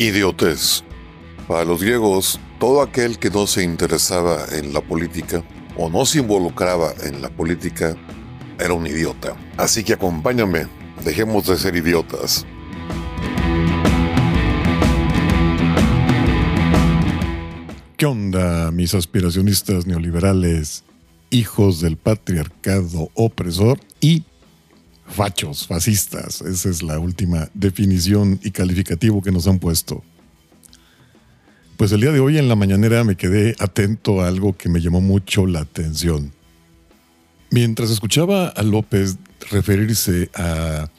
Idiotez. Para los griegos, todo aquel que no se interesaba en la política o no se involucraba en la política era un idiota. Así que acompáñame, dejemos de ser idiotas. ¿Qué onda, mis aspiracionistas neoliberales, hijos del patriarcado opresor y fachos, fascistas? Esa es la última definición y calificativo que nos han puesto. Pues el día de hoy en la mañanera me quedé atento a algo que me llamó mucho la atención. Mientras escuchaba a López referirse a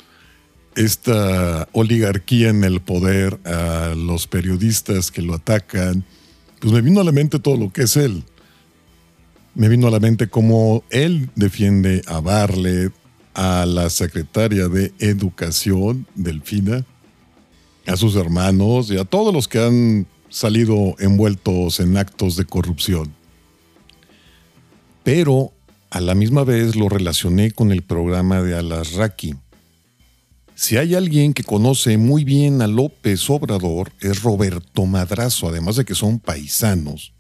esta oligarquía en el poder, a los periodistas que lo atacan, pues me vino a la mente todo lo que es él. Me vino a la mente cómo él defiende a Barlet, a la secretaria de Educación, Delfina, a sus hermanos y a todos los que han salido envueltos en actos de corrupción. Pero a la misma vez lo relacioné con el programa de Alasraki. Si hay alguien que conoce muy bien a López Obrador, es Roberto Madrazo, además de que son paisanos.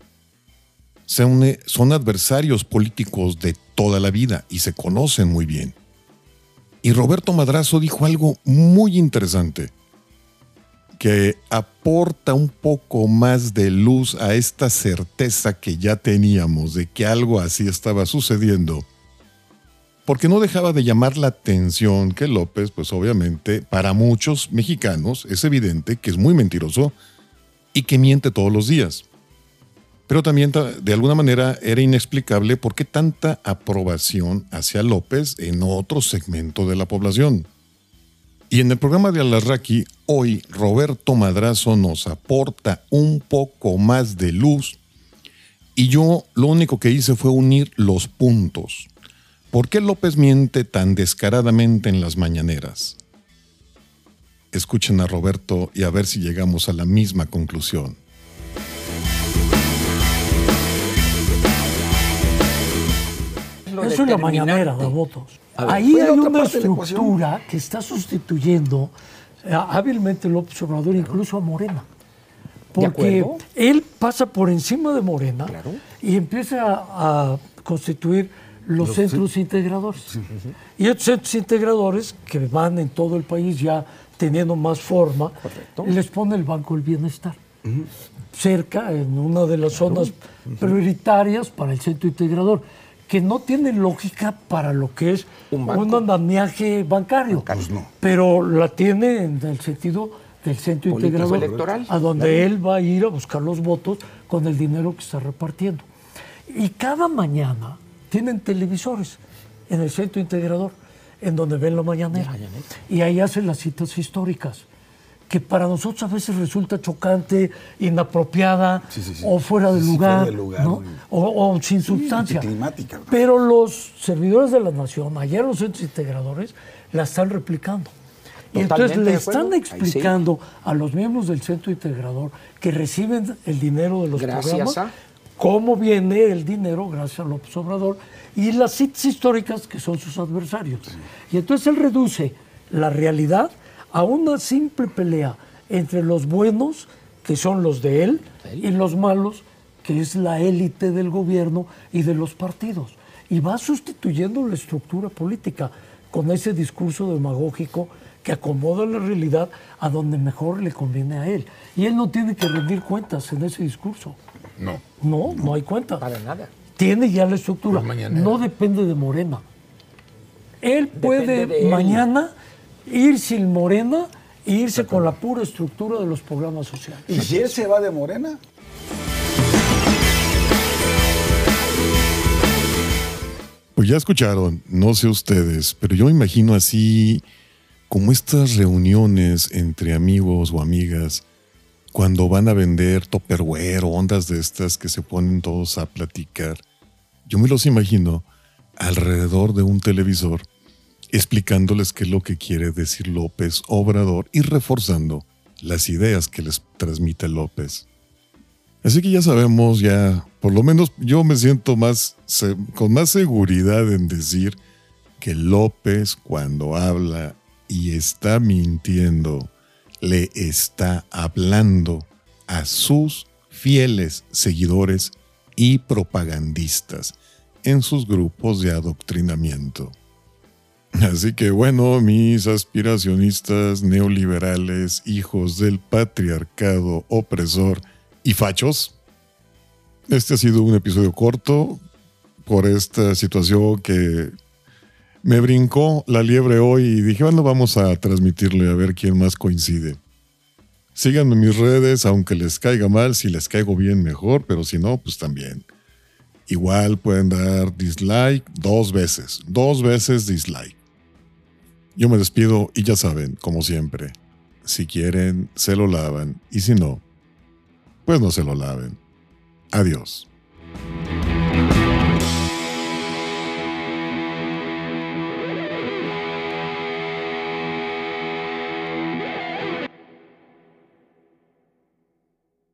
Son adversarios políticos de toda la vida y se conocen muy bien. Y Roberto Madrazo dijo algo muy interesante, que aporta un poco más de luz a esta certeza que ya teníamos de que algo así estaba sucediendo porque no dejaba de llamar la atención que López, pues obviamente, para muchos mexicanos es evidente que es muy mentiroso y que miente todos los días. Pero también de alguna manera era inexplicable por qué tanta aprobación hacia López en otro segmento de la población. Y en el programa de Alarraqui, hoy Roberto Madrazo nos aporta un poco más de luz y yo lo único que hice fue unir los puntos. ¿Por qué López miente tan descaradamente en las mañaneras? Escuchen a Roberto y a ver si llegamos a la misma conclusión. Eso es la mañanera de votos. Ahí hay una estructura que está sustituyendo eh, hábilmente López Obrador, incluso a Morena. Porque él pasa por encima de Morena y empieza a constituir los, centros integradores. Y estos centros integradores que van en todo el país ya teniendo más forma, les pone el Banco del Bienestar. Cerca, en una de las zonas prioritarias para el centro integrador, que no tiene lógica para lo que es un, andamiaje bancario, pues pero la tiene en el sentido del centro integrador, electoral, a donde él va a ir a buscar los votos con el dinero que está repartiendo. Y cada mañana tienen televisores en el centro integrador, en donde ven la mañanera. Y ahí hacen las citas históricas, que para nosotros a veces resulta chocante, inapropiada o fuera de lugar, o, sin sustancia. Pero los servidores de la nación, allá en los centros integradores, la están replicando. Y entonces le están explicando a los miembros del centro integrador que reciben el dinero de los programas cómo viene el dinero gracias a López Obrador y las citas históricas que son sus adversarios. Y entonces él reduce la realidad a una simple pelea entre los buenos, que son los de él, y los malos, que es la élite del gobierno y de los partidos. Y va sustituyendo la estructura política con ese discurso demagógico que acomoda la realidad a donde mejor le conviene a él. Y él no tiene que rendir cuentas en ese discurso. No. No, no hay cuenta. Para nada. Tiene ya la estructura. No depende de Morena. Él puede mañana ir sin Morena e irse con la pura estructura de los programas sociales. ¿Y si él se va de Morena? Pues ya escucharon, no sé ustedes, pero yo me imagino así como estas reuniones entre amigos o amigas cuando van a vender topperware o ondas de estas que se ponen todos a platicar, yo me los imagino alrededor de un televisor explicándoles qué es lo que quiere decir López Obrador y reforzando las ideas que les transmite López. Así que ya sabemos, ya, por lo menos yo me siento más, con más seguridad en decir que López cuando habla y está mintiendo le está hablando a sus fieles seguidores y propagandistas en sus grupos de adoctrinamiento. Así que bueno, mis aspiracionistas neoliberales, hijos del patriarcado opresor y fachos, este ha sido un episodio corto por esta situación que me brincó la liebre hoy y dije, bueno, vamos a transmitirle a ver quién más coincide. Síganme en mis redes, aunque les caiga mal, si les caigo bien mejor, pero si no, pues también. Igual pueden dar dislike dos veces, dos veces dislike. Yo me despido y ya saben, como siempre, si quieren, se lo lavan y si no, pues no se lo laven. Adiós.